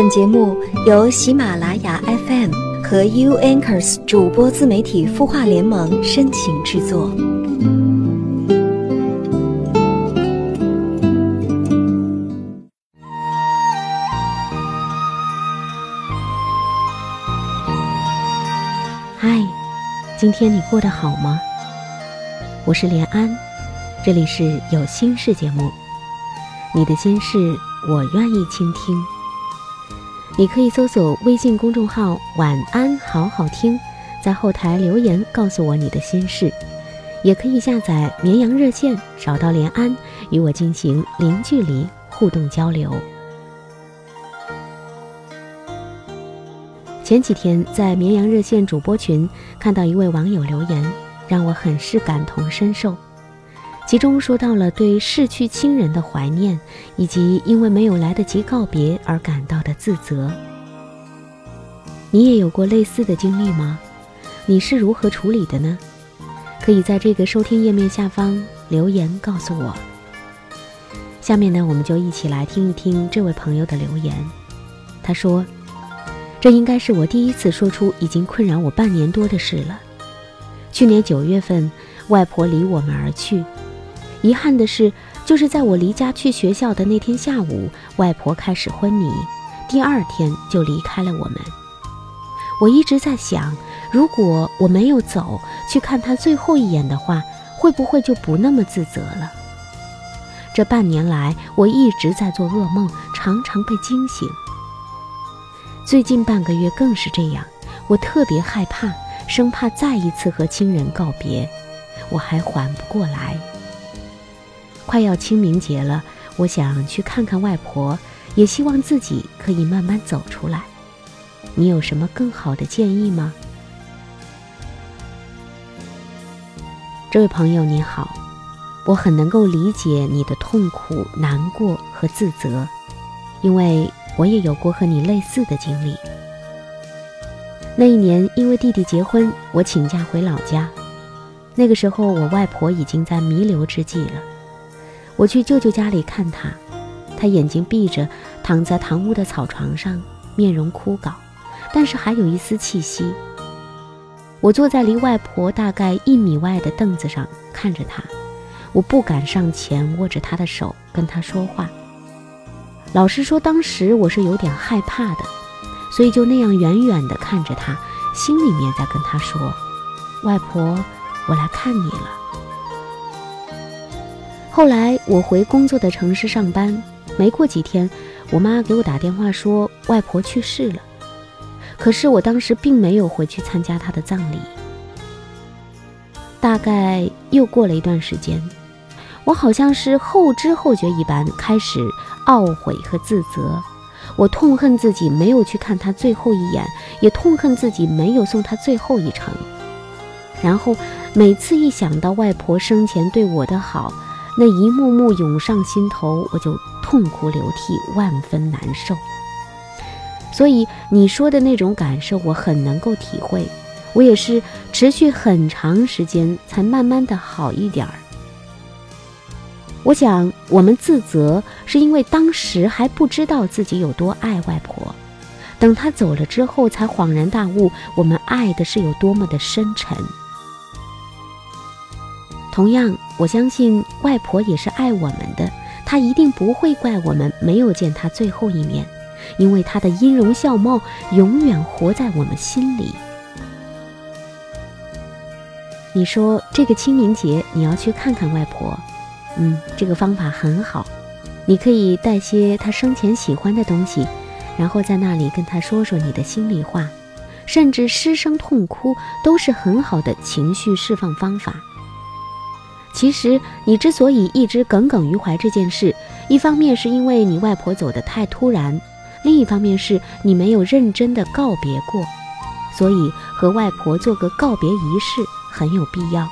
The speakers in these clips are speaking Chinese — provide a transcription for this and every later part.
本节目由喜马拉雅 FM 和 U Anchors 主播自媒体孵化联盟深情制作。嗨，今天你过得好吗？我是连安，这里是有心事节目，你的心事我愿意倾听。你可以搜索微信公众号“晚安好好听”，在后台留言告诉我你的心事，也可以下载绵阳热线找到连安，与我进行零距离互动交流。前几天在绵阳热线主播群看到一位网友留言，让我很是感同身受。其中说到了对逝去亲人的怀念，以及因为没有来得及告别而感到的自责。你也有过类似的经历吗？你是如何处理的呢？可以在这个收听页面下方留言告诉我。下面呢，我们就一起来听一听这位朋友的留言。他说：“这应该是我第一次说出已经困扰我半年多的事了。去年九月份，外婆离我们而去。”遗憾的是，就是在我离家去学校的那天下午，外婆开始昏迷，第二天就离开了我们。我一直在想，如果我没有走去看她最后一眼的话，会不会就不那么自责了？这半年来，我一直在做噩梦，常常被惊醒。最近半个月更是这样，我特别害怕，生怕再一次和亲人告别，我还缓不过来。快要清明节了，我想去看看外婆，也希望自己可以慢慢走出来。你有什么更好的建议吗？这位朋友您好，我很能够理解你的痛苦、难过和自责，因为我也有过和你类似的经历。那一年因为弟弟结婚，我请假回老家，那个时候我外婆已经在弥留之际了。我去舅舅家里看他，他眼睛闭着，躺在堂屋的草床上，面容枯槁，但是还有一丝气息。我坐在离外婆大概一米外的凳子上看着他，我不敢上前握着他的手跟他说话。老实说，当时我是有点害怕的，所以就那样远远地看着他，心里面在跟他说：“外婆，我来看你了。”后来我回工作的城市上班，没过几天，我妈给我打电话说外婆去世了。可是我当时并没有回去参加她的葬礼。大概又过了一段时间，我好像是后知后觉一般开始懊悔和自责。我痛恨自己没有去看她最后一眼，也痛恨自己没有送她最后一程。然后每次一想到外婆生前对我的好，那一幕幕涌上心头，我就痛哭流涕，万分难受。所以你说的那种感受，我很能够体会。我也是持续很长时间才慢慢的好一点儿。我想，我们自责是因为当时还不知道自己有多爱外婆，等她走了之后，才恍然大悟，我们爱的是有多么的深沉。同样，我相信外婆也是爱我们的，她一定不会怪我们没有见她最后一面，因为她的音容笑貌永远活在我们心里。你说这个清明节你要去看看外婆，嗯，这个方法很好，你可以带些她生前喜欢的东西，然后在那里跟她说说你的心里话，甚至失声痛哭都是很好的情绪释放方法。其实你之所以一直耿耿于怀这件事，一方面是因为你外婆走得太突然，另一方面是你没有认真的告别过，所以和外婆做个告别仪式很有必要。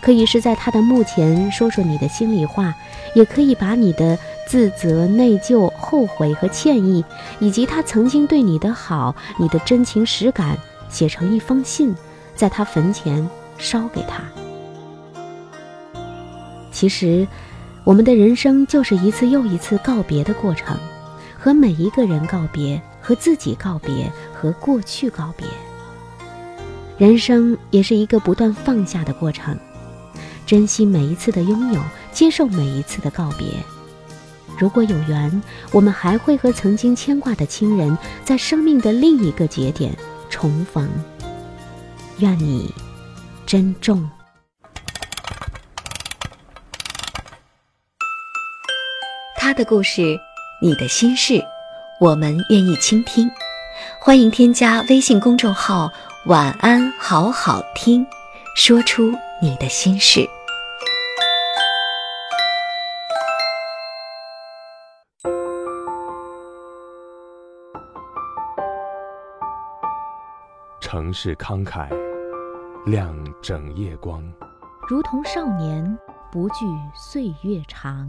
可以是在她的墓前说说你的心里话，也可以把你的自责、内疚、后悔和歉意，以及她曾经对你的好、你的真情实感，写成一封信，在她坟前烧给她。其实，我们的人生就是一次又一次告别的过程，和每一个人告别，和自己告别，和过去告别。人生也是一个不断放下的过程，珍惜每一次的拥有，接受每一次的告别。如果有缘，我们还会和曾经牵挂的亲人，在生命的另一个节点重逢。愿你珍重。他的故事，你的心事，我们愿意倾听。欢迎添加微信公众号“晚安好好听”，说出你的心事。城市慷慨，亮整夜光。如同少年，不惧岁月长。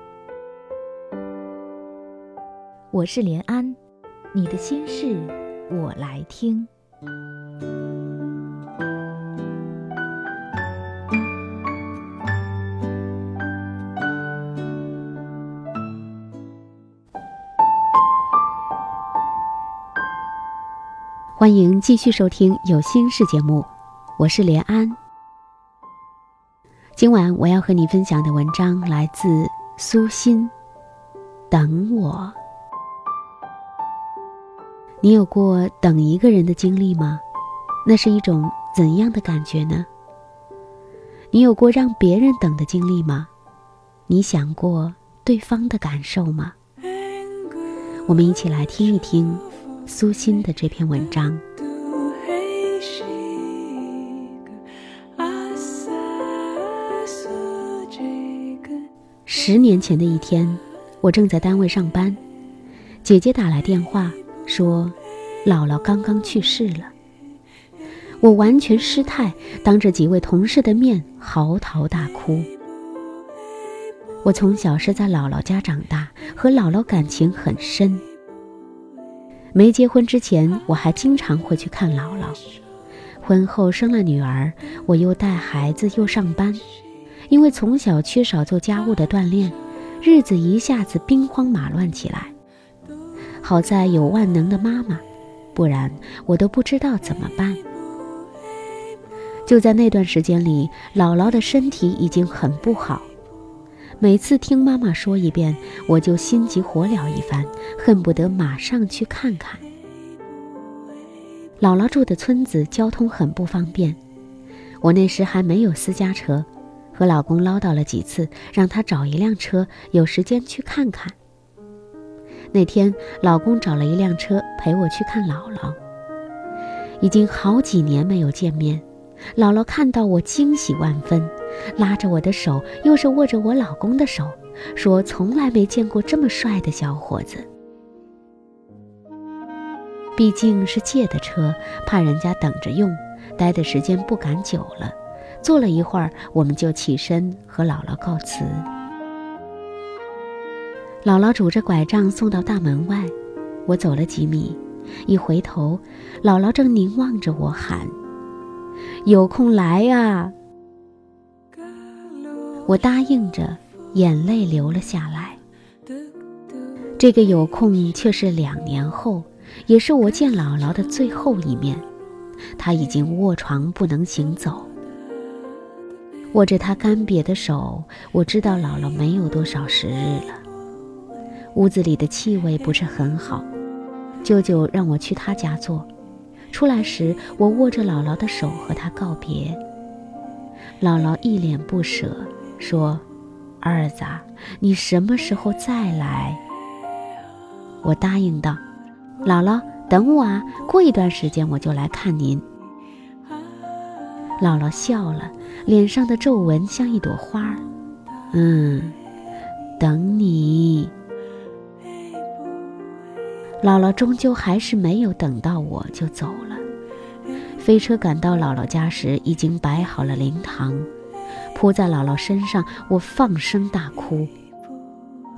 我是连安，你的心事我来听。欢迎继续收听《有心事》节目，我是连安。今晚我要和你分享的文章来自苏欣，《等我》。你有过等一个人的经历吗？那是一种怎样的感觉呢？你有过让别人等的经历吗？你想过对方的感受吗？我们一起来听一听。苏欣的这篇文章。十年前的一天，我正在单位上班，姐姐打来电话说，姥姥刚刚去世了。我完全失态，当着几位同事的面嚎啕大哭。我从小是在姥姥家长大，和姥姥感情很深。没结婚之前，我还经常会去看姥姥。婚后生了女儿，我又带孩子又上班，因为从小缺少做家务的锻炼，日子一下子兵荒马乱起来。好在有万能的妈妈，不然我都不知道怎么办。就在那段时间里，姥姥的身体已经很不好。每次听妈妈说一遍，我就心急火燎一番，恨不得马上去看看。姥姥住的村子交通很不方便，我那时还没有私家车，和老公唠叨了几次，让他找一辆车，有时间去看看。那天，老公找了一辆车陪我去看姥姥。已经好几年没有见面，姥姥看到我惊喜万分。拉着我的手，又是握着我老公的手，说从来没见过这么帅的小伙子。毕竟是借的车，怕人家等着用，待的时间不敢久了。坐了一会儿，我们就起身和姥姥告辞。姥姥拄着拐杖送到大门外，我走了几米，一回头，姥姥正凝望着我喊：“有空来啊！”我答应着，眼泪流了下来。这个有空却是两年后，也是我见姥姥的最后一面。她已经卧床不能行走，握着她干瘪的手，我知道姥姥没有多少时日了。屋子里的气味不是很好，舅舅让我去他家坐。出来时，我握着姥姥的手和她告别。姥姥一脸不舍。说：“儿子，你什么时候再来？”我答应道：“姥姥，等我啊，过一段时间我就来看您。”姥姥笑了，脸上的皱纹像一朵花儿。嗯，等你。姥姥终究还是没有等到我就走了。飞车赶到姥姥家时，已经摆好了灵堂，扑在姥姥身上，我放声大哭，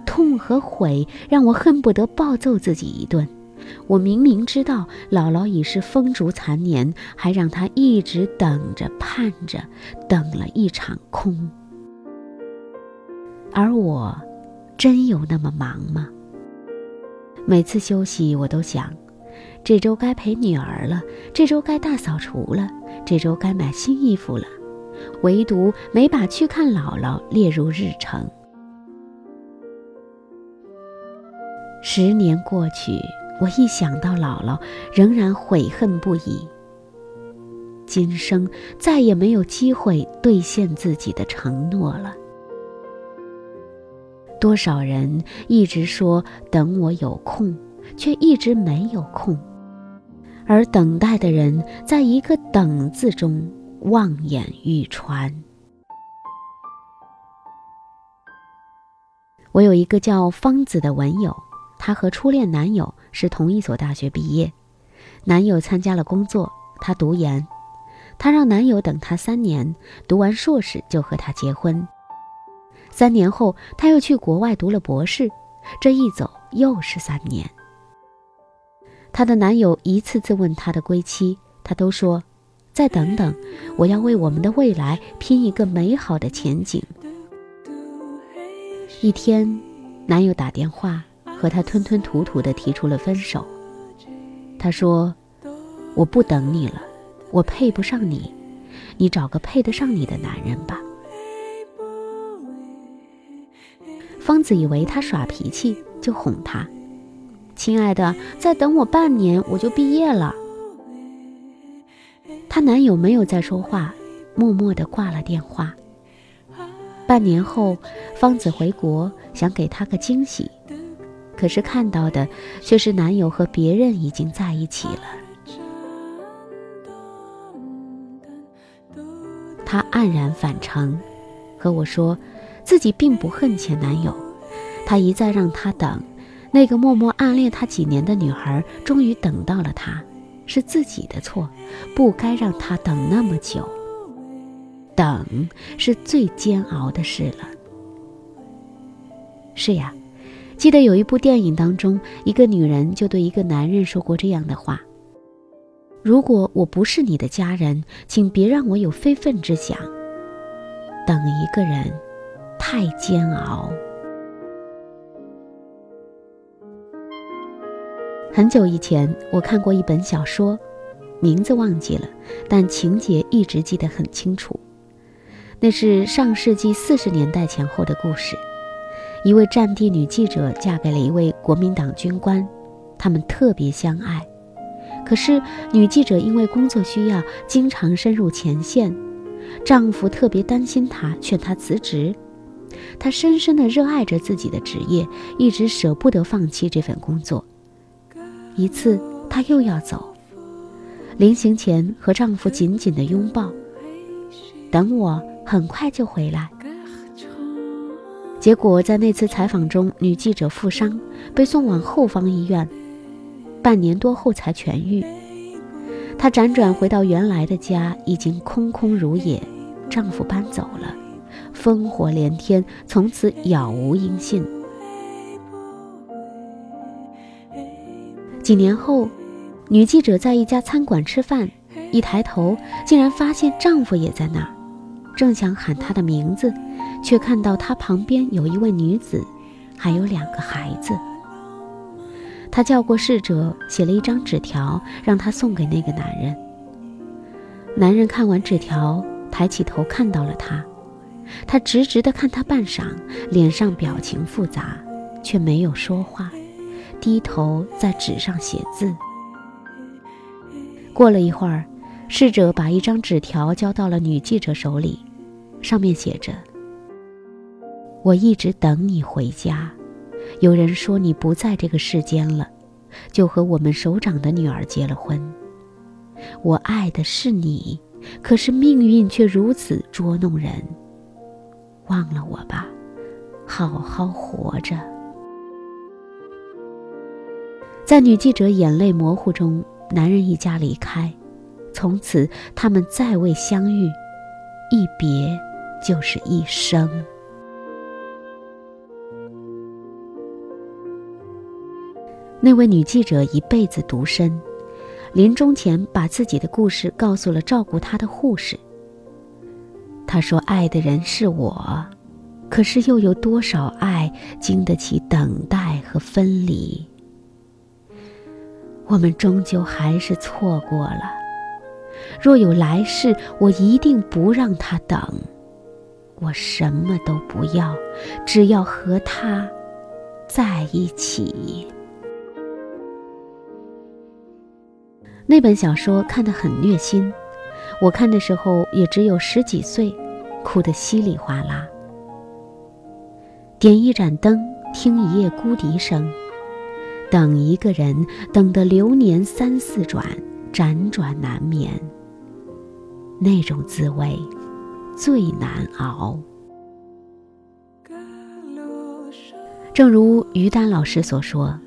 痛和悔让我恨不得暴揍自己一顿。我明明知道姥姥已是风烛残年，还让她一直等着、盼着，等了一场空。而我，真有那么忙吗？每次休息，我都想，这周该陪女儿了，这周该大扫除了，这周该买新衣服了，唯独没把去看姥姥列入日程。十年过去。我一想到姥姥，仍然悔恨不已。今生再也没有机会兑现自己的承诺了。多少人一直说等我有空，却一直没有空，而等待的人在一个“等”字中望眼欲穿。我有一个叫方子的文友，她和初恋男友。是同一所大学毕业，男友参加了工作，她读研，她让男友等她三年，读完硕士就和她结婚。三年后，她又去国外读了博士，这一走又是三年。她的男友一次次问她的归期，她都说：“再等等，我要为我们的未来拼一个美好的前景。”一天，男友打电话。和她吞吞吐吐地提出了分手。他说：“我不等你了，我配不上你，你找个配得上你的男人吧。”方子以为他耍脾气，就哄他：“亲爱的，再等我半年，我就毕业了。”她男友没有再说话，默默地挂了电话。半年后，方子回国，想给他个惊喜。可是看到的却是男友和别人已经在一起了。她黯然返程，和我说，自己并不恨前男友，他一再让他等，那个默默暗恋他几年的女孩终于等到了他，是自己的错，不该让他等那么久。等是最煎熬的事了。是呀。记得有一部电影当中，一个女人就对一个男人说过这样的话：“如果我不是你的家人，请别让我有非分之想。等一个人，太煎熬。”很久以前，我看过一本小说，名字忘记了，但情节一直记得很清楚。那是上世纪四十年代前后的故事。一位战地女记者嫁给了一位国民党军官，他们特别相爱。可是女记者因为工作需要，经常深入前线，丈夫特别担心她，劝她辞职。她深深地热爱着自己的职业，一直舍不得放弃这份工作。一次，她又要走，临行前和丈夫紧紧地拥抱，等我，很快就回来。结果在那次采访中，女记者负伤，被送往后方医院，半年多后才痊愈。她辗转回到原来的家，已经空空如也，丈夫搬走了，烽火连天，从此杳无音信。几年后，女记者在一家餐馆吃饭，一抬头，竟然发现丈夫也在那儿，正想喊他的名字。却看到他旁边有一位女子，还有两个孩子。他叫过侍者，写了一张纸条，让他送给那个男人。男人看完纸条，抬起头看到了他，他直直地看他半晌，脸上表情复杂，却没有说话，低头在纸上写字。过了一会儿，侍者把一张纸条交到了女记者手里，上面写着。我一直等你回家。有人说你不在这个世间了，就和我们首长的女儿结了婚。我爱的是你，可是命运却如此捉弄人。忘了我吧，好好活着。在女记者眼泪模糊中，男人一家离开，从此他们再未相遇，一别就是一生。那位女记者一辈子独身，临终前把自己的故事告诉了照顾她的护士。他说：“爱的人是我，可是又有多少爱经得起等待和分离？我们终究还是错过了。若有来世，我一定不让他等。我什么都不要，只要和他在一起。”那本小说看得很虐心，我看的时候也只有十几岁，哭得稀里哗啦。点一盏灯，听一夜孤笛声，等一个人，等得流年三四转，辗转难眠。那种滋味，最难熬。正如于丹老师所说。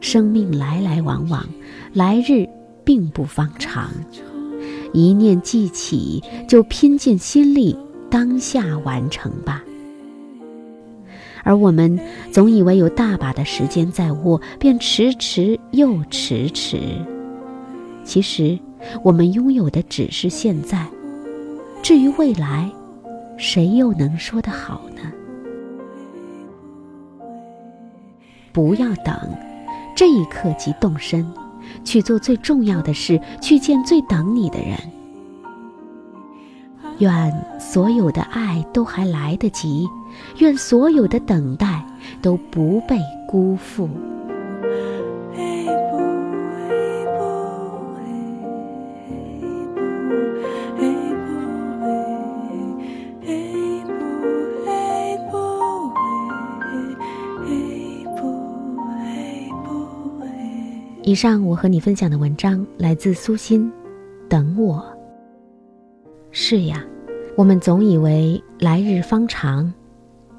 生命来来往往，来日并不方长。一念记起，就拼尽心力，当下完成吧。而我们总以为有大把的时间在握，便迟迟又迟迟。其实，我们拥有的只是现在。至于未来，谁又能说得好呢？不要等。这一刻即动身，去做最重要的事，去见最等你的人。愿所有的爱都还来得及，愿所有的等待都不被辜负。以上我和你分享的文章来自苏欣，等我。是呀，我们总以为来日方长，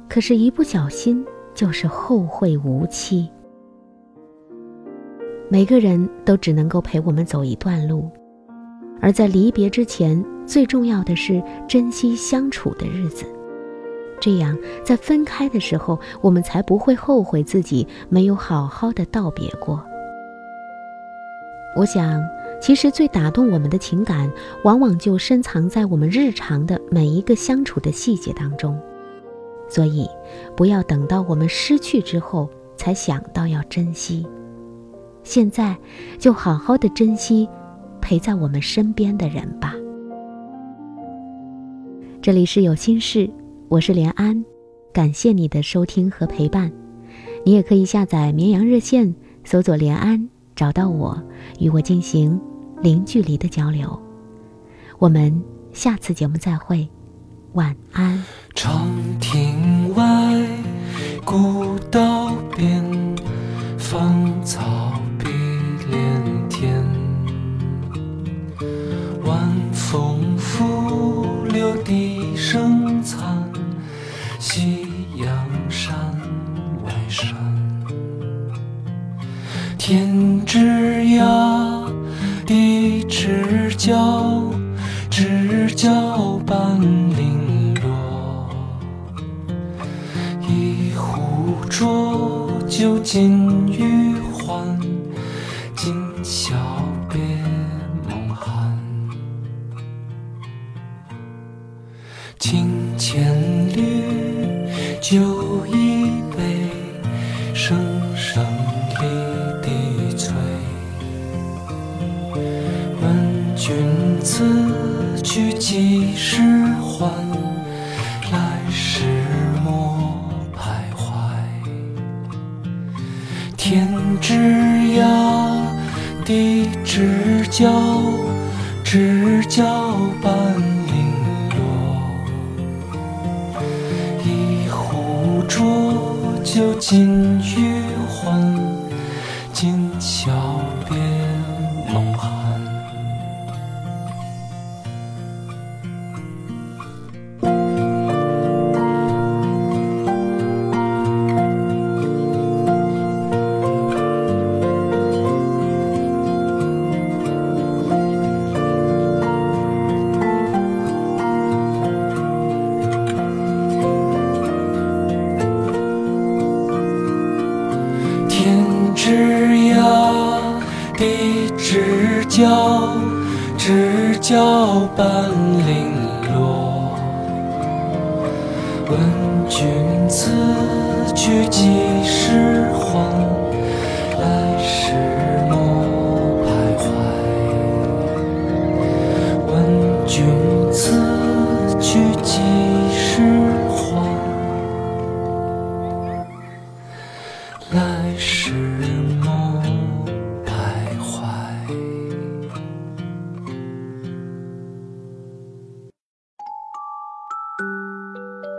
可是，一不小心就是后会无期。每个人都只能够陪我们走一段路，而在离别之前，最重要的是珍惜相处的日子，这样在分开的时候，我们才不会后悔自己没有好好的道别过。我想，其实最打动我们的情感，往往就深藏在我们日常的每一个相处的细节当中。所以，不要等到我们失去之后才想到要珍惜，现在就好好的珍惜陪在我们身边的人吧。这里是有心事，我是连安，感谢你的收听和陪伴。你也可以下载绵阳热线，搜索连安。找到我，与我进行零距离的交流。我们下次节目再会，晚安。长亭外，古道边，芳草碧连天。晚风拂柳笛天之涯，地之角，知交半零落。一壶浊酒尽余枝桠的枝角，知交半零落。一壶浊酒尽余交半零落。问君此去几